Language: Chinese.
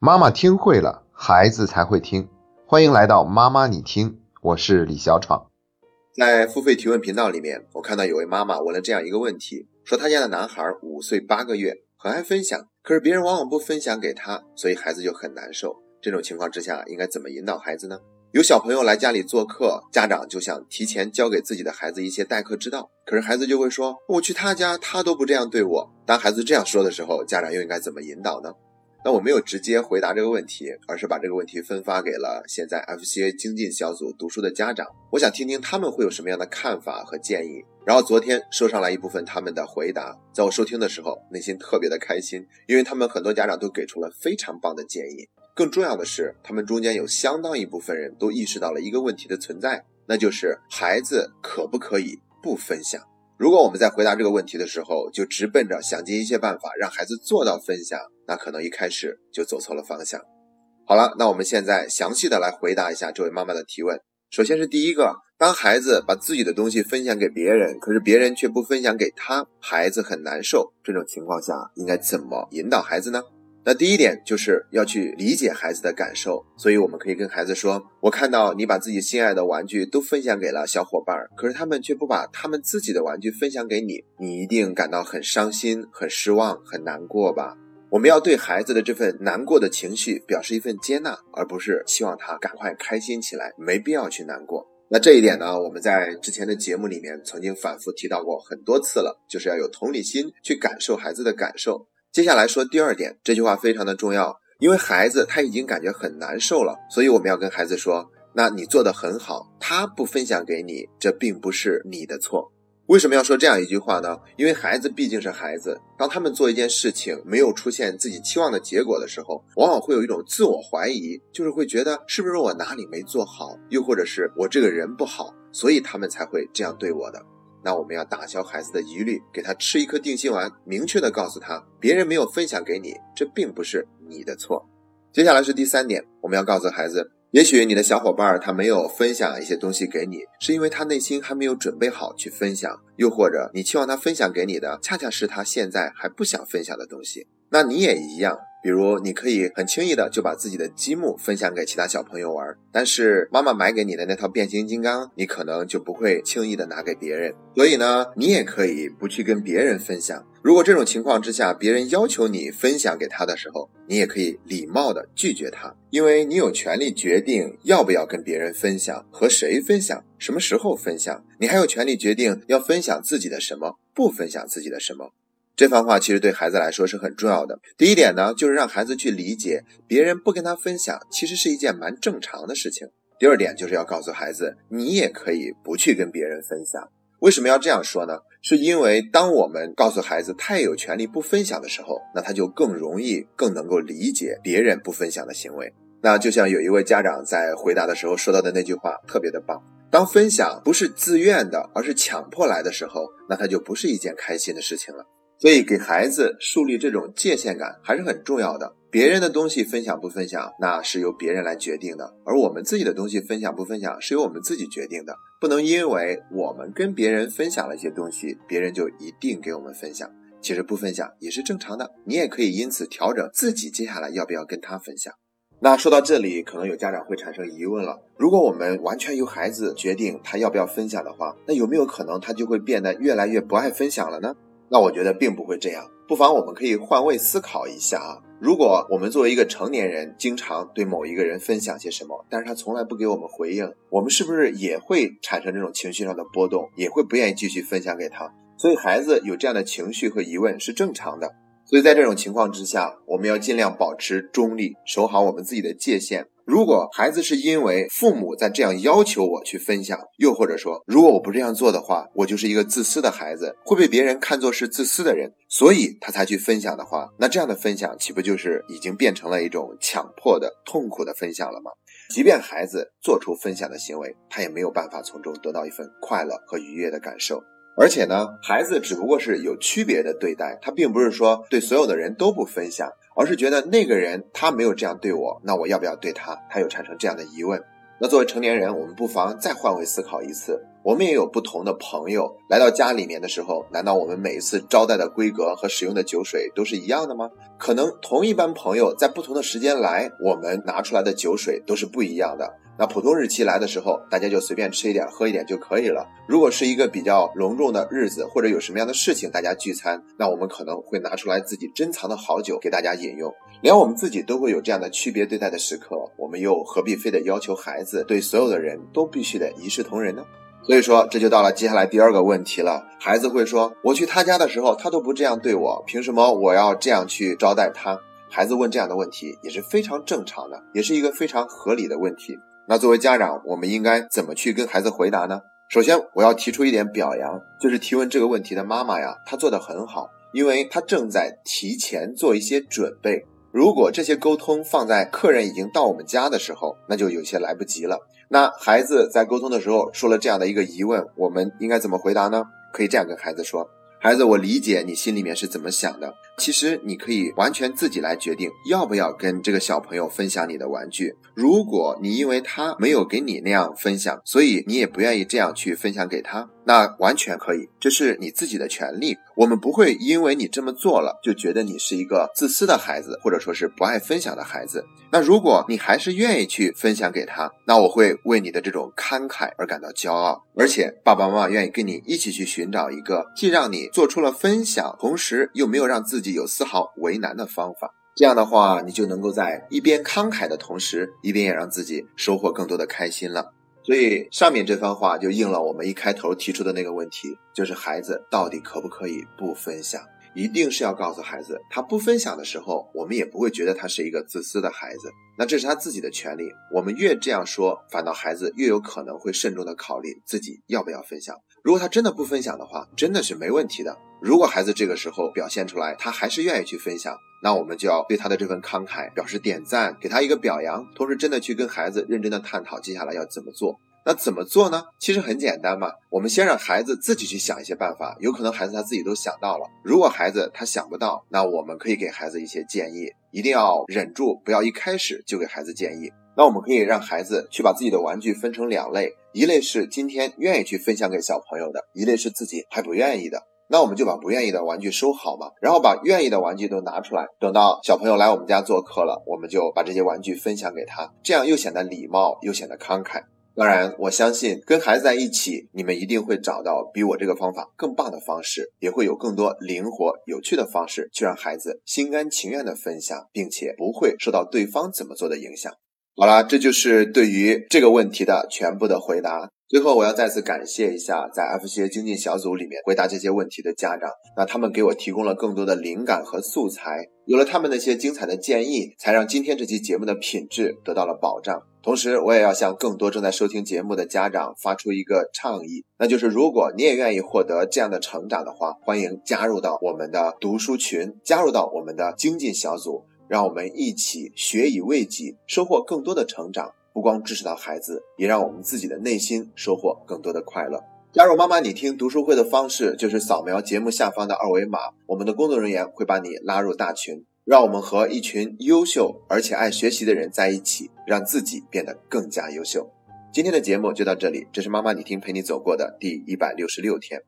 妈妈听会了，孩子才会听。欢迎来到妈妈你听，我是李小闯。在付费提问频道里面，我看到有位妈妈问了这样一个问题：说她家的男孩五岁八个月，很爱分享，可是别人往往不分享给他，所以孩子就很难受。这种情况之下，应该怎么引导孩子呢？有小朋友来家里做客，家长就想提前教给自己的孩子一些待客之道，可是孩子就会说：“我去他家，他都不这样对我。”当孩子这样说的时候，家长又应该怎么引导呢？那我没有直接回答这个问题，而是把这个问题分发给了现在 FCA 精进小组读书的家长，我想听听他们会有什么样的看法和建议。然后昨天收上来一部分他们的回答，在我收听的时候，内心特别的开心，因为他们很多家长都给出了非常棒的建议。更重要的是，他们中间有相当一部分人都意识到了一个问题的存在，那就是孩子可不可以不分享。如果我们在回答这个问题的时候，就直奔着想尽一切办法让孩子做到分享，那可能一开始就走错了方向。好了，那我们现在详细的来回答一下这位妈妈的提问。首先是第一个，当孩子把自己的东西分享给别人，可是别人却不分享给他，孩子很难受。这种情况下，应该怎么引导孩子呢？那第一点就是要去理解孩子的感受，所以我们可以跟孩子说：“我看到你把自己心爱的玩具都分享给了小伙伴，可是他们却不把他们自己的玩具分享给你，你一定感到很伤心、很失望、很难过吧？”我们要对孩子的这份难过的情绪表示一份接纳，而不是希望他赶快开心起来。没必要去难过。那这一点呢，我们在之前的节目里面曾经反复提到过很多次了，就是要有同理心去感受孩子的感受。接下来说第二点，这句话非常的重要，因为孩子他已经感觉很难受了，所以我们要跟孩子说，那你做的很好，他不分享给你，这并不是你的错。为什么要说这样一句话呢？因为孩子毕竟是孩子，当他们做一件事情没有出现自己期望的结果的时候，往往会有一种自我怀疑，就是会觉得是不是我哪里没做好，又或者是我这个人不好，所以他们才会这样对我的。那我们要打消孩子的疑虑，给他吃一颗定心丸，明确的告诉他，别人没有分享给你，这并不是你的错。接下来是第三点，我们要告诉孩子，也许你的小伙伴他没有分享一些东西给你，是因为他内心还没有准备好去分享，又或者你期望他分享给你的，恰恰是他现在还不想分享的东西。那你也一样。比如，你可以很轻易的就把自己的积木分享给其他小朋友玩，但是妈妈买给你的那套变形金刚，你可能就不会轻易的拿给别人。所以呢，你也可以不去跟别人分享。如果这种情况之下，别人要求你分享给他的时候，你也可以礼貌的拒绝他，因为你有权利决定要不要跟别人分享，和谁分享，什么时候分享。你还有权利决定要分享自己的什么，不分享自己的什么。这番话其实对孩子来说是很重要的。第一点呢，就是让孩子去理解别人不跟他分享，其实是一件蛮正常的事情。第二点就是要告诉孩子，你也可以不去跟别人分享。为什么要这样说呢？是因为当我们告诉孩子他也有权利不分享的时候，那他就更容易、更能够理解别人不分享的行为。那就像有一位家长在回答的时候说到的那句话，特别的棒。当分享不是自愿的，而是强迫来的时候，那他就不是一件开心的事情了。所以，给孩子树立这种界限感还是很重要的。别人的东西分享不分享，那是由别人来决定的；而我们自己的东西分享不分享，是由我们自己决定的。不能因为我们跟别人分享了一些东西，别人就一定给我们分享。其实不分享也是正常的，你也可以因此调整自己接下来要不要跟他分享。那说到这里，可能有家长会产生疑问了：如果我们完全由孩子决定他要不要分享的话，那有没有可能他就会变得越来越不爱分享了呢？那我觉得并不会这样，不妨我们可以换位思考一下啊。如果我们作为一个成年人，经常对某一个人分享些什么，但是他从来不给我们回应，我们是不是也会产生这种情绪上的波动，也会不愿意继续分享给他？所以孩子有这样的情绪和疑问是正常的。所以在这种情况之下，我们要尽量保持中立，守好我们自己的界限。如果孩子是因为父母在这样要求我去分享，又或者说如果我不这样做的话，我就是一个自私的孩子，会被别人看作是自私的人，所以他才去分享的话，那这样的分享岂不就是已经变成了一种强迫的、痛苦的分享了吗？即便孩子做出分享的行为，他也没有办法从中得到一份快乐和愉悦的感受。而且呢，孩子只不过是有区别的对待，他并不是说对所有的人都不分享，而是觉得那个人他没有这样对我，那我要不要对他？他又产生这样的疑问。那作为成年人，我们不妨再换位思考一次。我们也有不同的朋友来到家里面的时候，难道我们每一次招待的规格和使用的酒水都是一样的吗？可能同一班朋友在不同的时间来，我们拿出来的酒水都是不一样的。那普通日期来的时候，大家就随便吃一点、喝一点就可以了。如果是一个比较隆重的日子，或者有什么样的事情，大家聚餐，那我们可能会拿出来自己珍藏的好酒给大家饮用。连我们自己都会有这样的区别对待的时刻，我们又何必非得要求孩子对所有的人都必须得一视同仁呢？所以说，这就到了接下来第二个问题了。孩子会说：“我去他家的时候，他都不这样对我，凭什么我要这样去招待他？”孩子问这样的问题也是非常正常的，也是一个非常合理的问题。那作为家长，我们应该怎么去跟孩子回答呢？首先，我要提出一点表扬，就是提问这个问题的妈妈呀，她做得很好，因为她正在提前做一些准备。如果这些沟通放在客人已经到我们家的时候，那就有些来不及了。那孩子在沟通的时候说了这样的一个疑问，我们应该怎么回答呢？可以这样跟孩子说。孩子，我理解你心里面是怎么想的。其实你可以完全自己来决定要不要跟这个小朋友分享你的玩具。如果你因为他没有给你那样分享，所以你也不愿意这样去分享给他。那完全可以，这是你自己的权利。我们不会因为你这么做了，就觉得你是一个自私的孩子，或者说是不爱分享的孩子。那如果你还是愿意去分享给他，那我会为你的这种慷慨而感到骄傲。而且爸爸妈妈愿意跟你一起去寻找一个既让你做出了分享，同时又没有让自己有丝毫为难的方法。这样的话，你就能够在一边慷慨的同时，一边也让自己收获更多的开心了。所以上面这番话就应了我们一开头提出的那个问题，就是孩子到底可不可以不分享？一定是要告诉孩子，他不分享的时候，我们也不会觉得他是一个自私的孩子。那这是他自己的权利。我们越这样说，反倒孩子越有可能会慎重的考虑自己要不要分享。如果他真的不分享的话，真的是没问题的。如果孩子这个时候表现出来，他还是愿意去分享，那我们就要对他的这份慷慨表示点赞，给他一个表扬，同时真的去跟孩子认真的探讨接下来要怎么做。那怎么做呢？其实很简单嘛，我们先让孩子自己去想一些办法，有可能孩子他自己都想到了。如果孩子他想不到，那我们可以给孩子一些建议，一定要忍住，不要一开始就给孩子建议。那我们可以让孩子去把自己的玩具分成两类，一类是今天愿意去分享给小朋友的，一类是自己还不愿意的。那我们就把不愿意的玩具收好嘛，然后把愿意的玩具都拿出来，等到小朋友来我们家做客了，我们就把这些玩具分享给他，这样又显得礼貌，又显得慷慨。当然，我相信跟孩子在一起，你们一定会找到比我这个方法更棒的方式，也会有更多灵活有趣的方式，去让孩子心甘情愿的分享，并且不会受到对方怎么做的影响。好了，这就是对于这个问题的全部的回答。最后，我要再次感谢一下在 F C A 精进小组里面回答这些问题的家长，那他们给我提供了更多的灵感和素材，有了他们那些精彩的建议，才让今天这期节目的品质得到了保障。同时，我也要向更多正在收听节目的家长发出一个倡议，那就是如果你也愿意获得这样的成长的话，欢迎加入到我们的读书群，加入到我们的精进小组，让我们一起学以为己，收获更多的成长。不光支持到孩子，也让我们自己的内心收获更多的快乐。加入妈妈你听读书会的方式就是扫描节目下方的二维码，我们的工作人员会把你拉入大群，让我们和一群优秀而且爱学习的人在一起，让自己变得更加优秀。今天的节目就到这里，这是妈妈你听陪你走过的第一百六十六天。